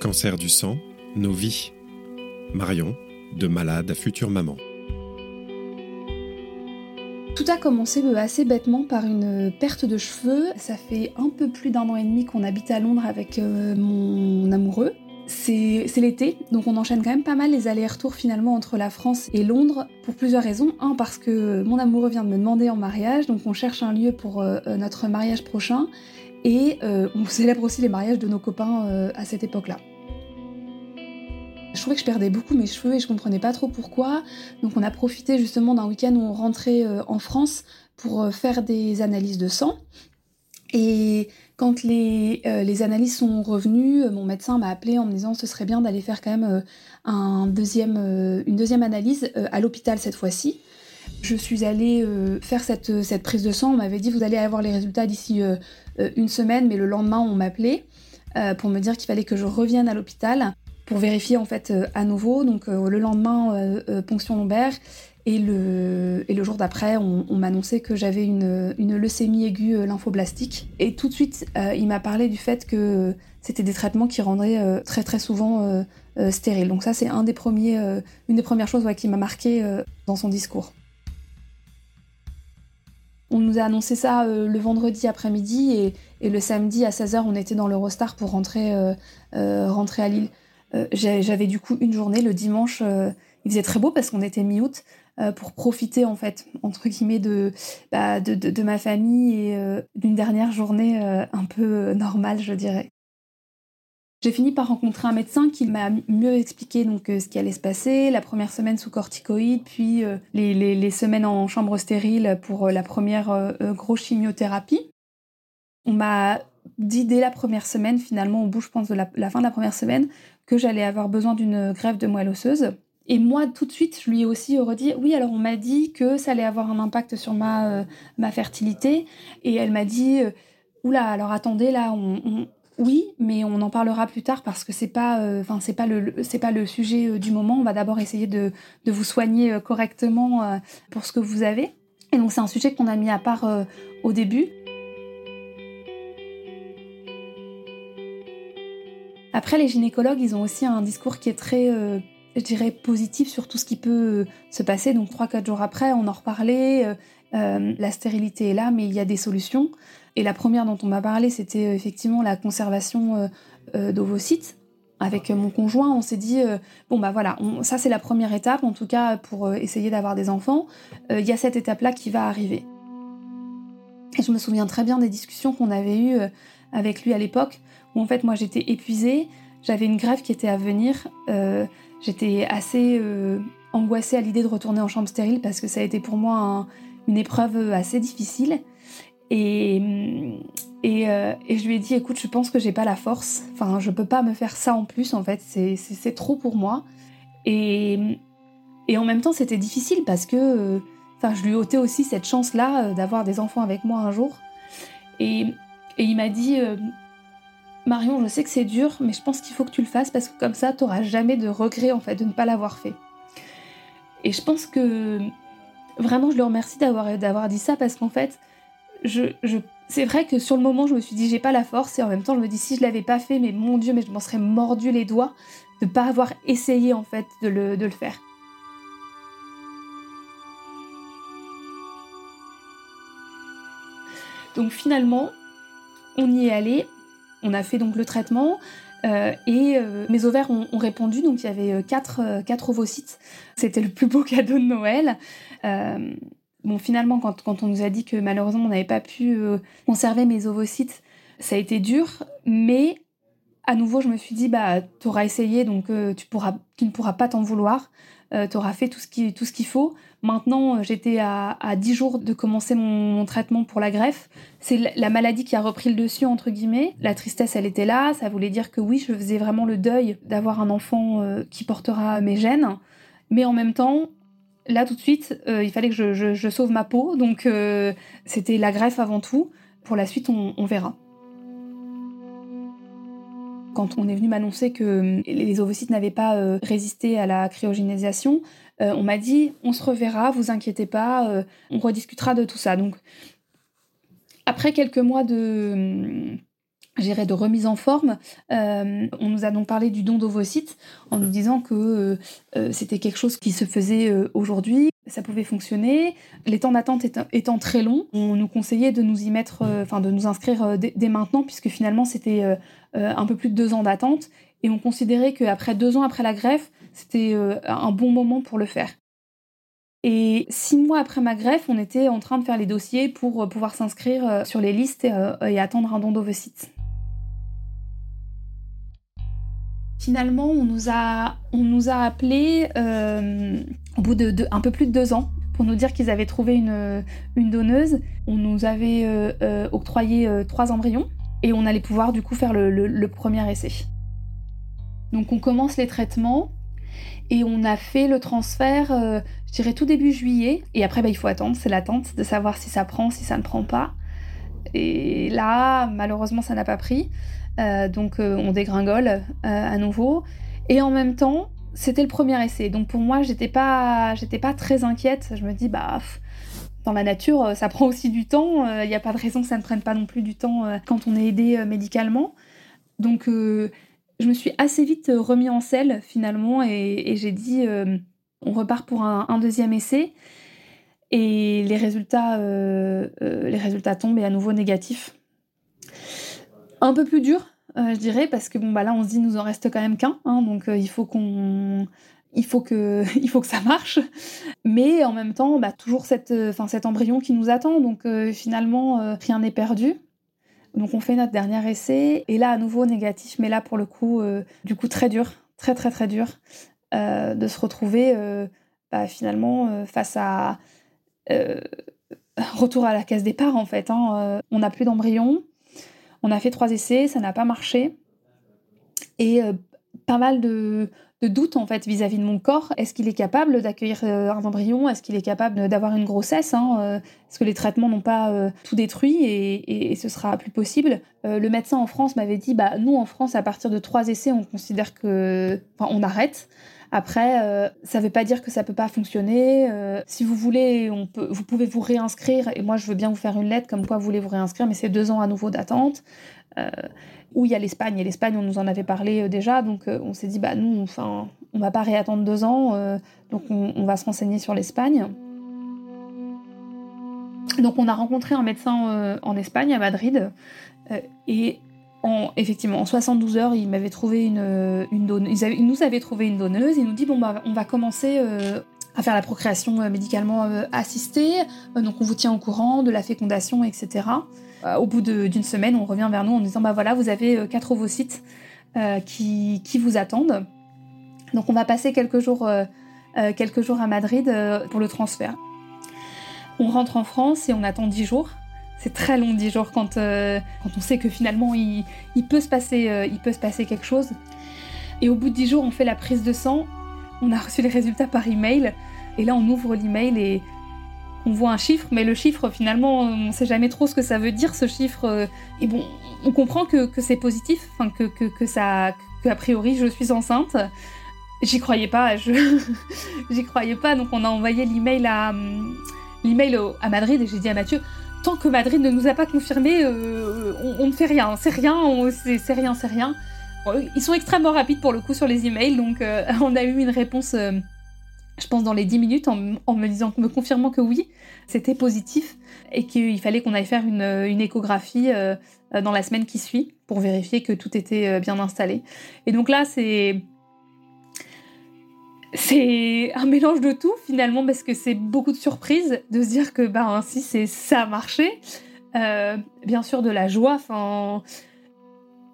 Cancer du sang, nos vies. Marion, de malade à future maman. Tout a commencé euh, assez bêtement par une perte de cheveux. Ça fait un peu plus d'un an et demi qu'on habite à Londres avec euh, mon amoureux. C'est l'été, donc on enchaîne quand même pas mal les allers-retours finalement entre la France et Londres pour plusieurs raisons. Un, parce que mon amoureux vient de me demander en mariage, donc on cherche un lieu pour euh, notre mariage prochain. Et on célèbre aussi les mariages de nos copains à cette époque-là. Trouvais que je perdais beaucoup mes cheveux et je comprenais pas trop pourquoi. Donc on a profité justement d'un week-end où on rentrait euh, en France pour euh, faire des analyses de sang. Et quand les, euh, analyses sont revenues, mon médecin m'a appelé en me disant ce serait bien d'aller faire quand même un deuxième, une deuxième analyse à l'hôpital cette fois-ci. Je suis allée faire cette, cette, prise de sang. On m'avait dit vous allez avoir les résultats d'ici une semaine, mais le lendemain on m'appelait pour me dire qu'il fallait que je revienne à l'hôpital pour vérifier en fait euh, à nouveau. Donc euh, le lendemain, euh, ponction lombaire. Et le, et le jour d'après, on, m'annonçait que j'avais une, une, leucémie aiguë lymphoblastique. Et tout de suite, il m'a parlé du fait que c'était des traitements qui rendraient très très souvent stériles. Donc ça, c'est un des premiers, une des premières choses qui m'a marqué dans son discours. On nous a annoncé ça le vendredi après-midi et, et, le samedi à 16h, on était dans l'Eurostar pour rentrer, rentrer à Lille. Euh, j'avais du coup une journée le dimanche, euh, il faisait très beau parce qu'on était mi-août, euh, pour profiter en fait entre guillemets de, bah, de, ma famille et d'une dernière journée un peu normale, je dirais. J'ai fini par rencontrer un médecin qui m'a mieux expliqué donc ce qui allait se passer, la première semaine sous corticoïdes, puis les, les, semaines en chambre stérile pour la première grosse chimiothérapie. On m'a dit dès la première semaine, finalement, au bout, je pense, de la, fin de la première semaine, que j'allais avoir besoin d'une greffe de moelle osseuse. Et moi, tout de suite, je lui ai aussi redit, oui, alors on m'a dit que ça allait avoir un impact sur ma, euh, ma fertilité. Et elle m'a dit, euh, oula, alors attendez, là, oui, mais on en parlera plus tard parce que c'est pas, euh, c'est pas le, c'est pas le sujet du moment. On va d'abord essayer de, de, vous soigner correctement pour ce que vous avez. Et donc c'est un sujet qu'on a mis à part au début. Après, les gynécologues, ils ont aussi un discours qui est très, euh, je dirais, positif sur tout ce qui peut euh, se passer. Donc, 3-4 jours après, on en reparlait. Euh, la stérilité est là, mais il y a des solutions. Et la première dont on m'a parlé, c'était effectivement la conservation d'ovocytes. Avec mon conjoint, on s'est dit, bon, bah voilà, ça c'est la première étape, en tout cas pour essayer d'avoir des enfants. Il y a cette étape-là qui va arriver. Et je me souviens très bien des discussions qu'on avait eues avec lui à l'époque, où en fait moi j'étais épuisée, j'avais une grève qui était à venir, euh, j'étais assez euh, angoissée à l'idée de retourner en chambre stérile parce que ça a été pour moi une épreuve assez difficile. Et, euh, et, je lui ai dit, écoute, je pense que j'ai pas la force, enfin je peux pas me faire ça en plus en fait, c'est trop pour moi. Et, et en même temps c'était difficile parce que enfin, je lui ôtais aussi cette chance-là d'avoir des enfants avec moi un jour. Et, et il m'a dit Marion, je sais que c'est dur, mais je pense qu'il faut que tu le fasses parce que comme ça, tu n'auras jamais de regret en fait de ne pas l'avoir fait. Et je pense que vraiment, je le remercie d'avoir dit ça parce qu'en fait, je, c'est vrai que sur le moment, je me suis dit j'ai pas la force et en même temps, je me dis si je l'avais pas fait, mais mon Dieu, mais je m'en serais mordu les doigts de ne pas avoir essayé en fait de le, de le faire. Donc finalement, on y est allé, on a fait donc le traitement. Euh, et euh, mes ovaires ont, répondu, donc il y avait euh, quatre, quatre ovocytes. C'était le plus beau cadeau de Noël. bon, finalement, quand, quand, on nous a dit que malheureusement on n'avait pas pu conserver mes ovocytes, ça a été dur, mais à nouveau, je me suis dit, bah, tu auras essayé, donc tu, pourras, tu ne pourras pas t'en vouloir. tu auras fait tout ce qu'il faut. Maintenant, euh, j'étais à, à 10 jours de commencer mon, traitement pour la greffe. C'est la maladie qui a repris le dessus, entre guillemets. La tristesse, elle était là. Ça voulait dire que oui, je faisais vraiment le deuil d'avoir un enfant euh, qui portera mes gènes. Mais en même temps, là, tout de suite, euh, il fallait que je, sauve ma peau. Donc, c'était la greffe avant tout. Pour la suite, on verra quand on est venu m'annoncer que les ovocytes n'avaient pas résisté à la cryogénisation, euh, on m'a dit on se reverra, vous inquiétez pas, euh, on rediscutera de tout ça. Donc après quelques mois de, de remise en forme. Euh, on nous a donc parlé du don d'ovocytes en nous disant que euh, euh, c'était quelque chose qui se faisait aujourd'hui, ça pouvait fonctionner. Les temps d'attente étant, très longs, on nous conseillait de nous y mettre, enfin de nous inscrire dès, maintenant puisque finalement c'était un peu plus de deux ans d'attente et on considérait qu'après deux ans après la greffe, c'était un bon moment pour le faire. Et six mois après ma greffe, on était en train de faire les dossiers pour pouvoir s'inscrire sur les listes et, attendre un don d'ovocytes. Finalement, on nous a, on nous a appelés euh, au bout de, un peu plus de deux ans pour nous dire qu'ils avaient trouvé une, une, donneuse. On nous avait euh, euh, octroyé trois embryons et on allait pouvoir du coup faire le, premier essai. Donc on commence les traitements et on a fait le transfert, je dirais tout début juillet. Et après, bah, il faut attendre, c'est l'attente de savoir si ça prend, si ça ne prend pas. Et là, malheureusement, ça n'a pas pris. Euh, donc euh, on dégringole euh, à nouveau. Et en même temps, c'était le premier essai. Donc pour moi, j'étais pas, pas très inquiète. Je me dis, bah, dans la nature, ça prend aussi du temps. Il n'y a pas de raison que ça ne prenne pas non plus du temps quand on est aidé médicalement. Donc je me suis assez vite remis en selle finalement et, j'ai dit, on repart pour un, deuxième essai. Et les résultats, les résultats tombent et à nouveau négatifs un peu plus dur, euh, je dirais, parce que bon, bah là, on se dit, nous en reste quand même qu'un, hein, donc euh, il faut qu'on. Il faut, que, il faut que ça marche, mais en même temps, bah, toujours cette, enfin, cet embryon qui nous attend, donc euh, finalement, rien n'est perdu. Donc on fait notre dernier essai, et là, à nouveau négatif, mais là, pour le coup, du coup, très dur, très très très dur, de se retrouver bah, finalement face à retour à la case départ en fait. Hein. on n'a plus d'embryon, on a fait trois essais, ça n'a pas marché. Et euh, pas mal de, doutes en fait vis-à-vis de mon corps. Est-ce qu'il est capable d'accueillir euh, un embryon? Est-ce qu'il est capable d'avoir une grossesse hein, euh, Est-ce que les traitements n'ont pas tout détruit et, ce sera plus possible? Le médecin en France m'avait dit bah nous en France à partir de trois essais on considère que enfin, on arrête. Après, euh, ça ne veut pas dire que ça ne peut pas fonctionner. Euh, si vous voulez, vous pouvez vous réinscrire. Et moi, je veux bien vous faire une lettre comme quoi vous voulez vous réinscrire, mais c'est deux ans à nouveau d'attente. Euh, où il y a l'Espagne. Et l'Espagne, on nous en avait parlé déjà. Donc, on s'est dit, bah nous, enfin, on va pas réattendre deux ans. donc, on, on, va se renseigner sur l'Espagne. Donc, on a rencontré un médecin en Espagne, à Madrid. et effectivement, en 72 heures, il m'avait trouvé une, une donneuse. Il, nous avait trouvé une donneuse. Il nous dit bon bah on va commencer euh, à faire la procréation euh, médicalement euh, assistée. donc on vous tient au courant de la fécondation, etc. au bout d'une semaine, on revient vers nous en disant bah voilà vous avez quatre ovocytes qui, qui, vous attendent. Donc on va passer quelques jours quelques jours à Madrid pour le transfert. On rentre en France et on attend 10 jours. C'est très long, 10 jours, quand, euh, quand on sait que finalement il, peut se passer, euh, il peut se passer quelque chose. Et au bout de 10 jours, on fait la prise de sang, on a reçu les résultats par email, et là on ouvre l'email et on voit un chiffre, mais le chiffre finalement on ne sait jamais trop ce que ça veut dire ce chiffre. Euh, et bon, on comprend que, c'est positif, enfin que, que, que ça, que priori je suis enceinte. J'y croyais pas, je j'y croyais pas, donc on a envoyé l'email à l'email à Madrid et j'ai dit à Mathieu tant que Madrid ne nous a pas confirmé, euh, on, ne fait rien. C'est rien, c'est rien, c'est rien. ils sont extrêmement rapides pour le coup sur les emails, donc euh, on a eu une réponse, euh, je pense, dans les 10 minutes en, me disant, me confirmant que oui, c'était positif et qu'il fallait qu'on aille faire une échographie dans la semaine qui suit pour vérifier que tout était bien installé. Et donc là, c'est c'est un mélange de tout finalement parce que c'est beaucoup de surprises de se dire que bah ainsi c'est ça a marché. Euh, bien sûr de la joie, enfin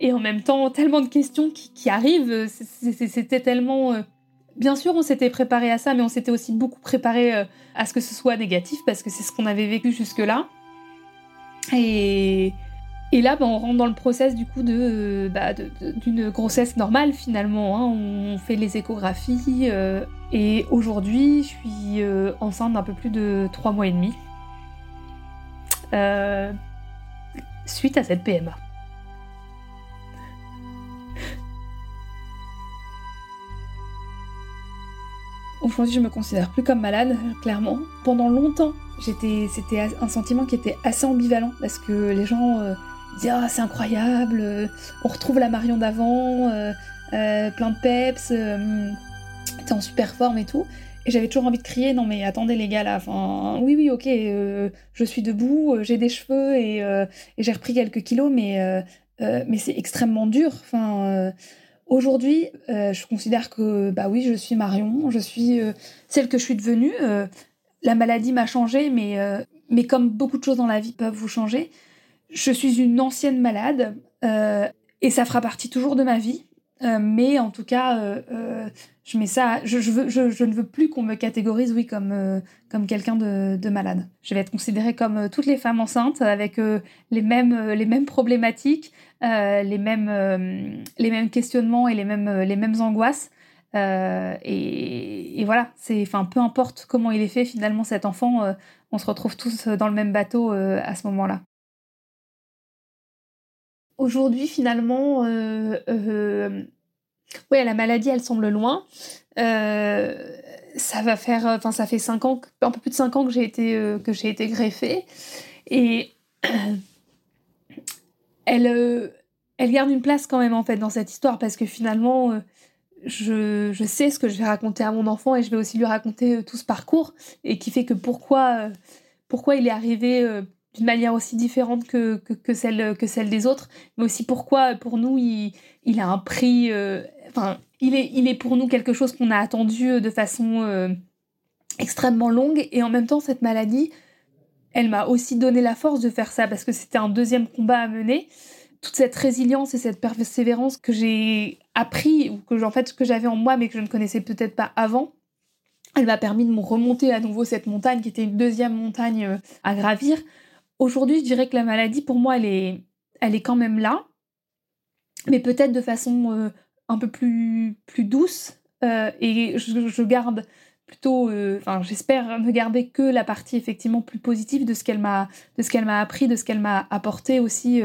et en même temps tellement de questions qui, arrivent. C'était tellement euh, Bien sûr, on s'était préparé à ça, mais on s'était aussi beaucoup préparé euh, à ce que ce soit négatif parce que c'est ce qu'on avait vécu jusque-là. Et, et là, bah, on rentre dans le process du coup de, bah, d'une grossesse normale finalement. Hein. On fait les échographies euh, et aujourd'hui, je suis euh, enceinte d'un peu plus de 3 mois et demi euh, suite à cette PMA. Aujourd'hui, je me considère plus comme malade, clairement. Pendant longtemps, c'était un sentiment qui était assez ambivalent parce que les gens Dis ah c'est incroyable, on retrouve la Marion d'avant, plein de peps, t'es en super forme et tout. Et j'avais toujours envie de crier, non mais attendez les gars là, enfin, oui oui ok, je suis debout, j'ai des cheveux et, j'ai repris quelques kilos, mais, mais c'est extrêmement dur. Enfin, Aujourd'hui, euh, je considère que bah oui, je suis Marion, je suis euh, celle que je suis devenue. Euh, la maladie m'a changé, mais, mais comme beaucoup de choses dans la vie peuvent vous changer, je suis une ancienne malade et ça fera partie toujours de ma vie. mais en tout cas, je mets ça. Je, veux, je, ne veux plus qu'on me catégorise, oui, comme, comme quelqu'un de, de, malade. Je vais être considérée comme toutes les femmes enceintes, avec les, mêmes, les mêmes problématiques, euh, les, mêmes, euh, les mêmes questionnements et les mêmes, les mêmes angoisses. Euh, et, voilà, c'est, enfin, peu importe comment il est fait, finalement, cet enfant, on se retrouve tous dans le même bateau à ce moment-là. Aujourd'hui, finalement, oui, la maladie, elle semble loin. ça va faire, enfin, ça fait cinq ans, un peu plus de cinq ans que j'ai été, que j'ai été greffée. Et elle, euh, elle garde une place quand même en fait dans cette histoire parce que finalement, euh, je, sais ce que je vais raconter à mon enfant et je vais aussi lui raconter euh, tout ce parcours et qui fait que pourquoi, pourquoi il est arrivé d'une manière aussi différente que, que, celle, que celle des autres, mais aussi pourquoi pour nous il, il a un prix, enfin il est, il est pour nous quelque chose qu'on a attendu de façon extrêmement longue et en même temps cette maladie elle m'a aussi donné la force de faire ça parce que c'était un deuxième combat à mener. Toute cette résilience et cette persévérance que j'ai appris ou que en fait que j'avais en moi mais que je ne connaissais peut-être pas avant, elle m'a permis de me remonter à nouveau cette montagne qui était une deuxième montagne euh, à gravir. Aujourd'hui, je dirais que la maladie pour moi elle est elle est quand même là, mais peut-être de façon euh, un peu plus plus douce euh, et je garde plutôt, euh, enfin, j'espère ne garder que la partie effectivement plus positive de ce qu'elle m'a, de ce qu'elle m'a appris, de ce qu'elle m'a apporté aussi,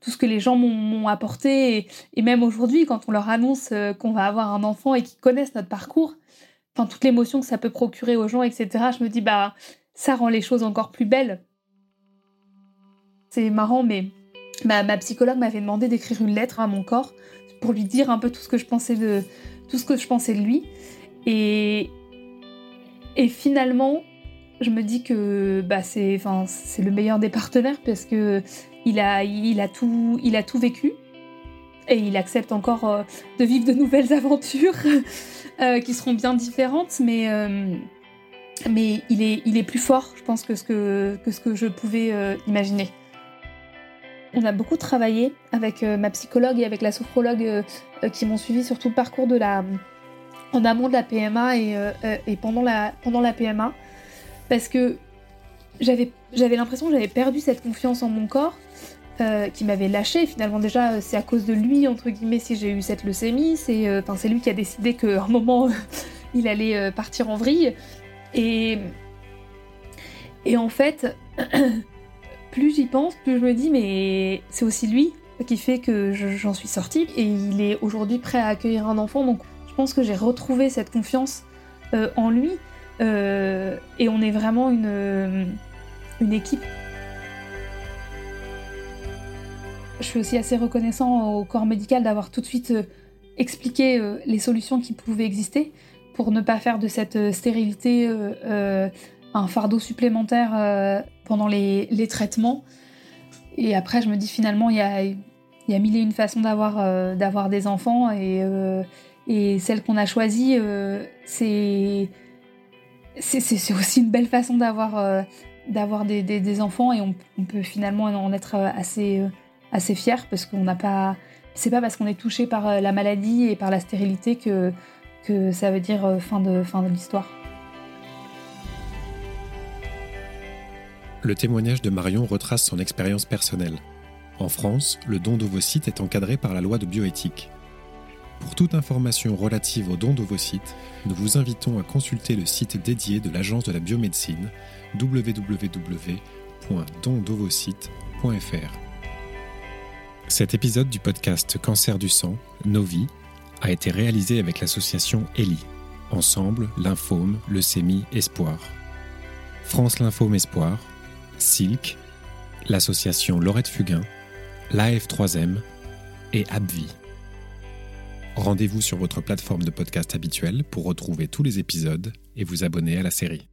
tout ce que les gens m'ont apporté, et, même aujourd'hui, quand on leur annonce qu'on va avoir un enfant et qu'ils connaissent notre parcours, enfin, toute l'émotion que ça peut procurer aux gens, etc. Je me dis, bah, ça rend les choses encore plus belles. C'est marrant, mais ma, psychologue m'avait demandé d'écrire une lettre à mon corps pour lui dire un peu tout ce que je pensais de, lui. Et, finalement, je me dis que bah, c'est, le meilleur des partenaires parce que il a, tout, vécu et il accepte encore euh, de vivre de nouvelles aventures euh, qui seront bien différentes, mais euh, il est, plus fort, je pense, que, ce que je pouvais imaginer. On a beaucoup travaillé avec ma psychologue et avec la sophrologue qui m'ont suivi sur tout le parcours en amont de la PMA euh, euh, et, pendant, la, PMA. Parce que j'avais l'impression que j'avais perdu cette confiance en mon corps. Euh, qui m'avait lâché finalement déjà c'est à cause de lui entre guillemets si j'ai eu cette leucémie c'est lui qui a décidé qu'à un moment il allait partir en vrille et en fait plus j'y pense plus je me dis mais c'est aussi lui qui fait que j'en suis sortie. Et il est aujourd'hui prêt à accueillir un enfant. Donc pense que j'ai retrouvé cette confiance euh, en lui. Euh, et on est vraiment une, euh, une équipe. Je suis aussi assez reconnaissant au corps médical d'avoir tout de suite expliqué les solutions qui pouvaient exister pour ne pas faire de cette stérilité un fardeau supplémentaire pendant les, les, traitements. Et après, je me dis finalement, il y a, y a mille et une façons d'avoir d'avoir des enfants et et celle qu'on a choisie, euh, c'est c'est aussi une belle façon d'avoir euh, d'avoir des, des, enfants et on, peut finalement en être assez, euh, assez fier parce qu'on n'a pas. C'est pas parce qu'on est touché par la maladie et par la stérilité que, que ça veut dire fin de, fin de l'histoire. Le témoignage de Marion retrace son expérience personnelle. En France, le don d'ovocytes est encadré par la loi de bioéthique. Pour toute information relative au don d'ovocytes, nous vous invitons à consulter le site dédié de l'Agence de la biomédecine www.dondovocytes.fr. Cet épisode du podcast Cancer du sang, Nos vies, a été réalisé avec l'association ELI, Ensemble, Lymphome, Leucémie, Espoir. France Lymphome Espoir, SILC, l'association Laurette Fugain, l'AF3M et Abvi. Rendez-vous sur votre plateforme de podcast habituelle pour retrouver tous les épisodes et vous abonner à la série.